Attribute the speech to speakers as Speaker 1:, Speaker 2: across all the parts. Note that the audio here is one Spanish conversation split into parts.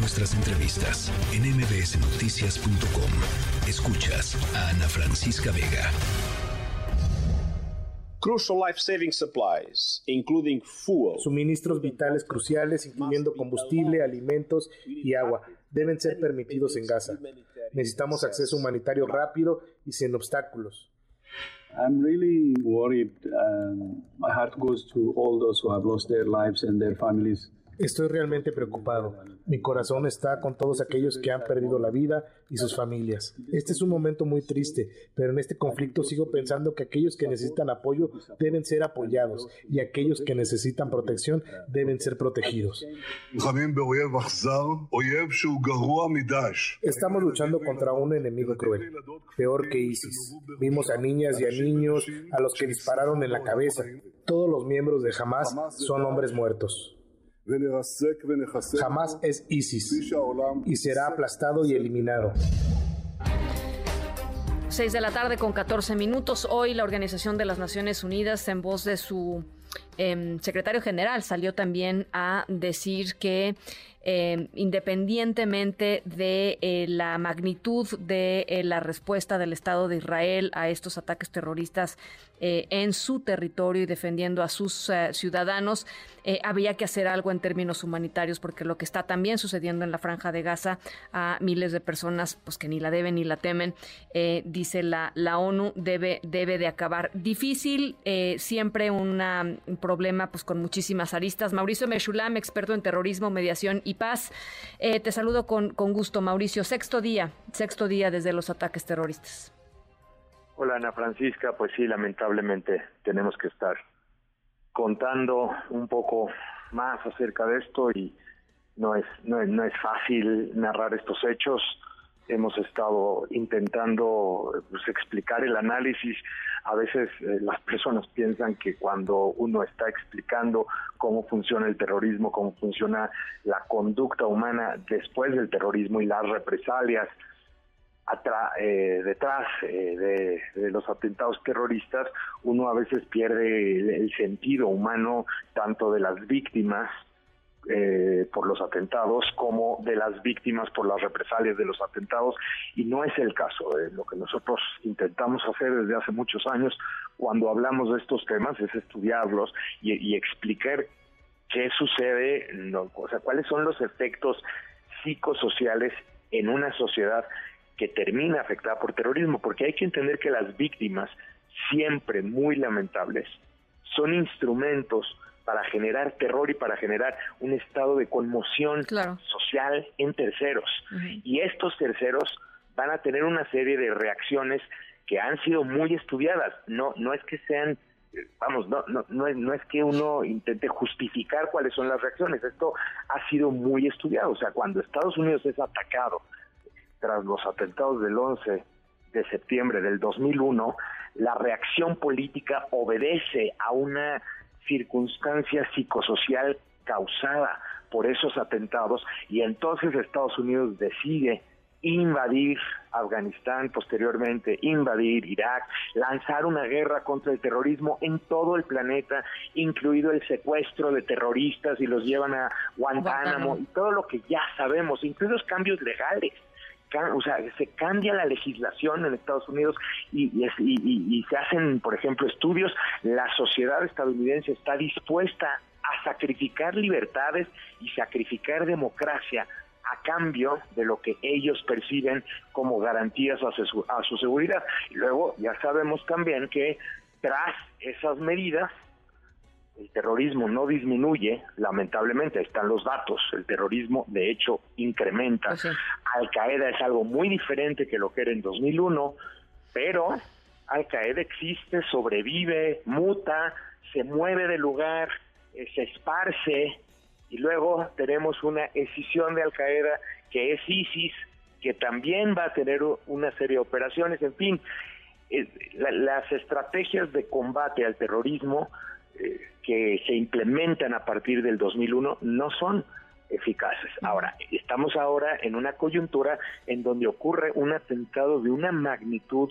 Speaker 1: nuestras entrevistas en mbsnoticias.com. Escuchas a Ana Francisca Vega.
Speaker 2: Crucial life-saving supplies, including fuel.
Speaker 3: Suministros vitales cruciales, incluyendo combustible, alimentos y agua, deben ser permitidos en Gaza. Necesitamos acceso humanitario rápido y sin obstáculos.
Speaker 4: I'm really worried. Um, my heart goes to all those who have lost their lives and their families.
Speaker 3: Estoy realmente preocupado. Mi corazón está con todos aquellos que han perdido la vida y sus familias. Este es un momento muy triste, pero en este conflicto sigo pensando que aquellos que necesitan apoyo deben ser apoyados y aquellos que necesitan protección deben ser protegidos. Estamos luchando contra un enemigo cruel, peor que ISIS. Vimos a niñas y a niños a los que dispararon en la cabeza. Todos los miembros de Hamas son hombres muertos. Jamás es ISIS y será aplastado y eliminado.
Speaker 5: 6 de la tarde con 14 minutos. Hoy la Organización de las Naciones Unidas, en voz de su eh, secretario general, salió también a decir que eh, independientemente de eh, la magnitud de eh, la respuesta del Estado de Israel a estos ataques terroristas en su territorio y defendiendo a sus ciudadanos, había que hacer algo en términos humanitarios porque lo que está también sucediendo en la franja de Gaza a miles de personas pues que ni la deben ni la temen, dice la, ONU, debe, debe de acabar. Difícil, siempre un problema pues con muchísimas aristas. Mauricio Meshulam, experto en terrorismo, mediación y paz. Eh, te saludo con, con gusto, Mauricio. Sexto día, sexto día desde los ataques terroristas.
Speaker 6: Hola, Ana Francisca. Pues sí, lamentablemente tenemos que estar contando un poco más acerca de esto y no es, no es, no es fácil narrar estos hechos hemos estado intentando pues, explicar el análisis. A veces eh, las personas piensan que cuando uno está explicando cómo funciona el terrorismo, cómo funciona la conducta humana después del terrorismo y las represalias eh, detrás eh, de, los atentados terroristas, uno a veces pierde el sentido humano tanto de las víctimas eh, por los atentados como de las víctimas por las represalias de los atentados y no es el caso. de lo que nosotros intentamos hacer desde hace muchos años cuando hablamos de estos temas es estudiarlos y, explicar qué sucede, o sea, cuáles son los efectos psicosociales en una sociedad que termina afectada por terrorismo, porque hay que entender que las víctimas, siempre muy lamentables, son instrumentos para generar terror y para generar un estado de conmoción social en terceros. Y estos terceros van a tener una serie de reacciones que han sido muy estudiadas. No, no es que sean vamos, no, no, no, es, no es que uno intente justificar cuáles son las reacciones, esto ha sido muy estudiado, o sea, cuando Estados Unidos es atacado tras los atentados del 11 de septiembre del 2001, la reacción política obedece a una circunstancia psicosocial causada por esos atentados y entonces Estados Unidos decide invadir Afganistán, posteriormente invadir Irak, lanzar una guerra contra el terrorismo en todo el planeta, incluido el secuestro de terroristas y los llevan a Guantánamo y todo lo que ya sabemos, incluidos cambios legales o sea, se cambia la legislación en Estados Unidos y, y, se hacen, por ejemplo, estudios, la sociedad estadounidense está dispuesta a sacrificar libertades y sacrificar democracia a cambio de lo que ellos perciben como garantías a su, a su seguridad. Y luego ya sabemos también que tras esas medidas el terrorismo no disminuye, lamentablemente, están los datos, el terrorismo de hecho incrementa. Pues Al Qaeda es algo muy diferente que lo que era en 2001, pero Al Qaeda existe, sobrevive, muta, se mueve de lugar, eh, se esparce y luego tenemos una escisión de Al Qaeda que es ISIS, que también va a tener una serie de operaciones, en fin, eh, las estrategias de combate al terrorismo eh, que se implementan a partir del 2001 no son eficaces. Ahora, estamos ahora en una coyuntura en donde ocurre un atentado de una magnitud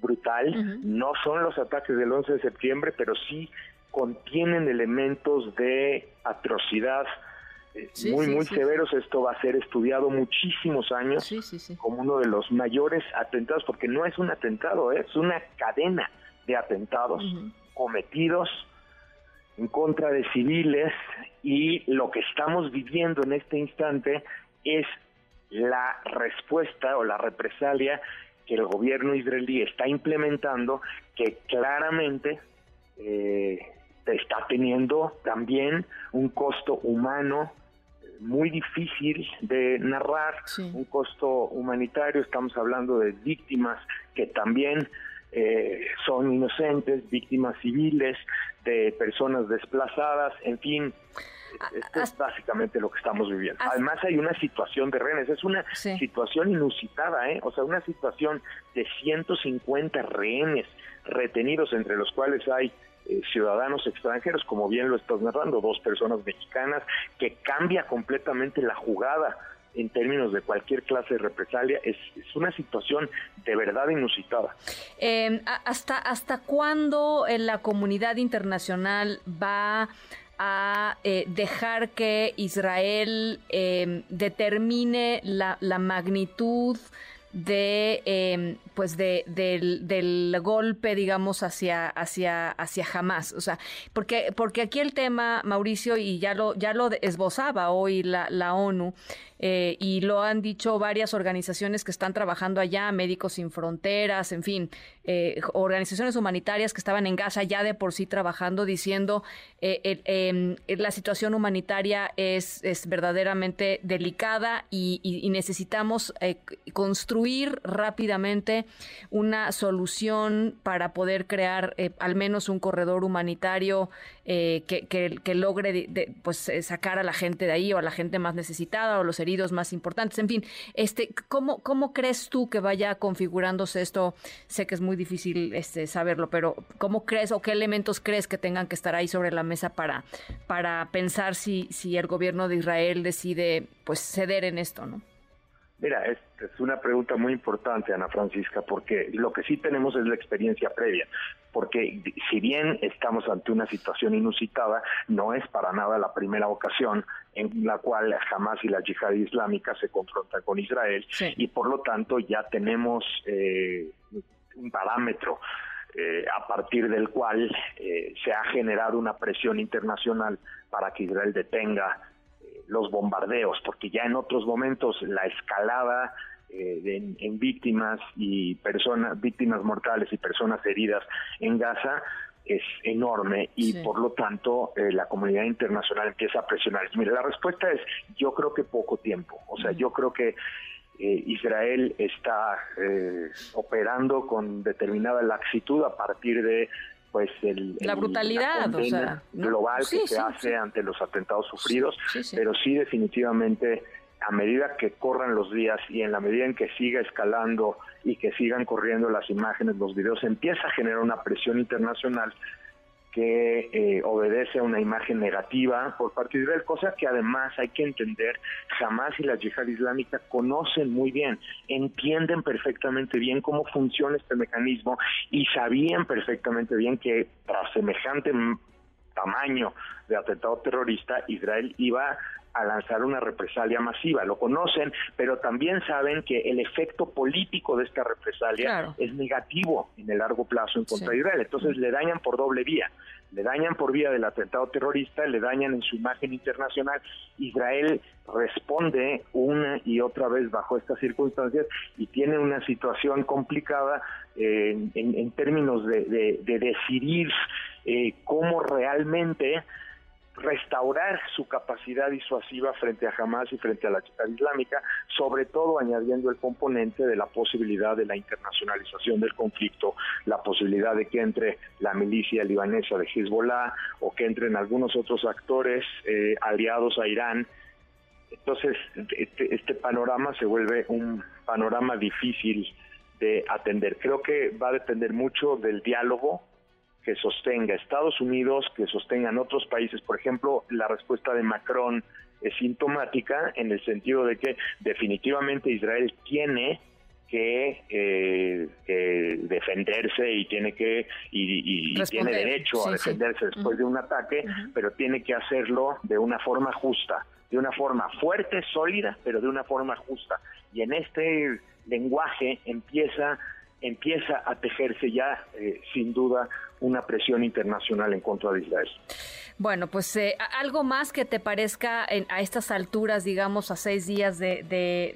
Speaker 6: brutal, no son los ataques del 11 de septiembre, pero sí contienen elementos de atrocidad muy, muy severos. Esto va a ser estudiado muchísimos años como uno de los mayores atentados, porque no es un atentado, es una cadena de atentados cometidos en contra de civiles y lo que estamos viviendo en este instante es la respuesta o la represalia que el gobierno israelí está implementando que claramente eh, está teniendo también un costo humano muy difícil de narrar, un costo humanitario, estamos hablando de víctimas que también eh, son inocentes, víctimas civiles, de personas desplazadas, en fin, esto es básicamente lo que estamos viviendo. Además hay una situación de rehenes, es una situación inusitada, ¿eh? o sea, una situación de 150 rehenes retenidos, entre los cuales hay eh, ciudadanos extranjeros, como bien lo estás narrando, dos personas mexicanas, que cambia completamente la jugada en términos de cualquier clase de represalia, es, una situación de verdad inusitada.
Speaker 5: Em, ¿hasta, ¿Hasta cuándo la comunidad internacional va a eh, dejar que Israel em, determine la, la magnitud de eh, pues de, del, del, golpe digamos hacia hacia hacia Hamas o sea porque porque aquí el tema Mauricio y ya lo ya lo esbozaba hoy la, la ONU eh, y lo han dicho varias organizaciones que están trabajando allá, Médicos Sin Fronteras, en fin, eh, organizaciones humanitarias que estaban en Gaza ya de por sí trabajando, diciendo eh, em, la situación humanitaria es, es verdaderamente delicada y, necesitamos construir rápidamente una solución para poder crear al menos un corredor humanitario que, que, logre pues sacar a la gente de ahí o a la gente más necesitada o los heridos más importantes. En fin, este, ¿cómo, ¿cómo crees tú que vaya configurándose esto? Sé que es muy difícil este, saberlo, pero ¿cómo crees o qué elementos crees que tengan que estar ahí sobre la mesa para, para pensar si, si el gobierno de Israel decide pues ceder en esto, ¿no?
Speaker 6: Mira, es, es, una pregunta muy importante, Ana Francisca, porque lo que sí tenemos es la experiencia previa, porque si bien estamos ante una situación inusitada, no es para nada la primera ocasión en la cual Hamas y la yihad islámica se confrontan con Israel y por lo tanto ya tenemos eh, un parámetro eh, a partir del cual eh, se ha generado una presión internacional para que Israel detenga los bombardeos, porque ya en otros momentos la escalada eh, en, víctimas y personas, víctimas mortales y personas heridas en Gaza es enorme y por lo tanto eh, la comunidad internacional empieza a presionar. Mira, la respuesta es yo creo que poco tiempo, o sea, yo creo que eh, Israel está operando con determinada laxitud a partir de pues el,
Speaker 5: la brutalidad
Speaker 6: global que se hace ante los atentados sufridos, pero sí definitivamente a medida que corran los días y en la medida en que siga escalando y que sigan corriendo las imágenes, los videos, empieza a generar una presión internacional que eh, obedece a una imagen negativa por parte de Israel, cosa que además hay que entender, jamás y la yihad islámica conocen muy bien, entienden perfectamente bien cómo funciona este mecanismo y sabían perfectamente bien que tras semejante tamaño de atentado terrorista, Israel iba a lanzar una represalia masiva. Lo conocen, pero también saben que el efecto político de esta represalia es negativo en el largo plazo en contra de Israel. Entonces le dañan por doble vía. Le dañan por vía del atentado terrorista, le dañan en su imagen internacional. Israel responde una y otra vez bajo estas circunstancias y tiene una situación complicada eh, en, términos de, decidir eh, cómo realmente restaurar su capacidad disuasiva frente a Hamas y frente a la chica islámica, sobre todo añadiendo el componente de la posibilidad de la internacionalización del conflicto, la posibilidad de que entre la milicia libanesa de Hezbollah o que entren algunos otros actores eh, aliados a Irán. Entonces, este, este panorama se vuelve un panorama difícil de atender. Creo que va a depender mucho del diálogo que sostenga Estados Unidos, que sostengan otros países. Por ejemplo, la respuesta de Macron es sintomática en el sentido de que definitivamente Israel tiene que eh, defenderse y tiene que y, tiene derecho a defenderse después de un ataque, pero tiene que hacerlo de una forma justa de una forma fuerte, sólida, pero de una forma justa. Y en este lenguaje empieza empieza a tejerse ya, eh, sin duda, una presión internacional en contra de Israel.
Speaker 5: Bueno, pues eh, algo más que te parezca a estas alturas, digamos, a seis días de,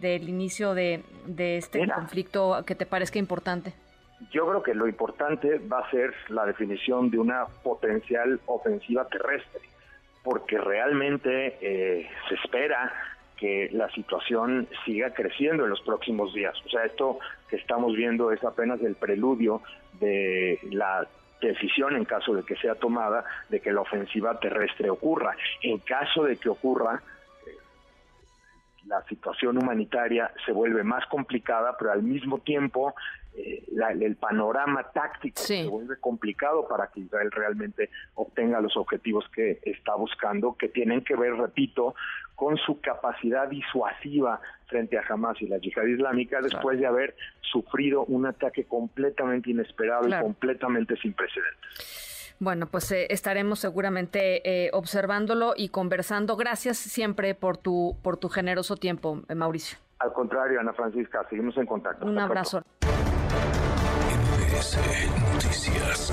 Speaker 5: del inicio de, este conflicto, que te parezca importante.
Speaker 6: Yo creo que lo importante va a ser la definición de una potencial ofensiva terrestre, porque realmente eh, se espera que la situación siga creciendo en los próximos días. O sea, esto que estamos viendo es apenas el preludio de la decisión en caso de que sea tomada de que la ofensiva terrestre ocurra. En caso de que ocurra, eh, la situación humanitaria se vuelve más complicada, pero al mismo tiempo eh, el panorama táctico se vuelve complicado para que Israel realmente obtenga los objetivos que está buscando, que tienen que ver, repito, con su capacidad disuasiva frente a Hamas y la yihad islámica después de haber sufrido un ataque completamente inesperado y completamente sin precedentes.
Speaker 5: Bueno, pues eh, estaremos seguramente eh, observándolo y conversando. Gracias siempre por tu por tu generoso tiempo, Mauricio.
Speaker 6: Al contrario, Ana Francisca, seguimos en contacto.
Speaker 5: Un abrazo.
Speaker 1: Noticias.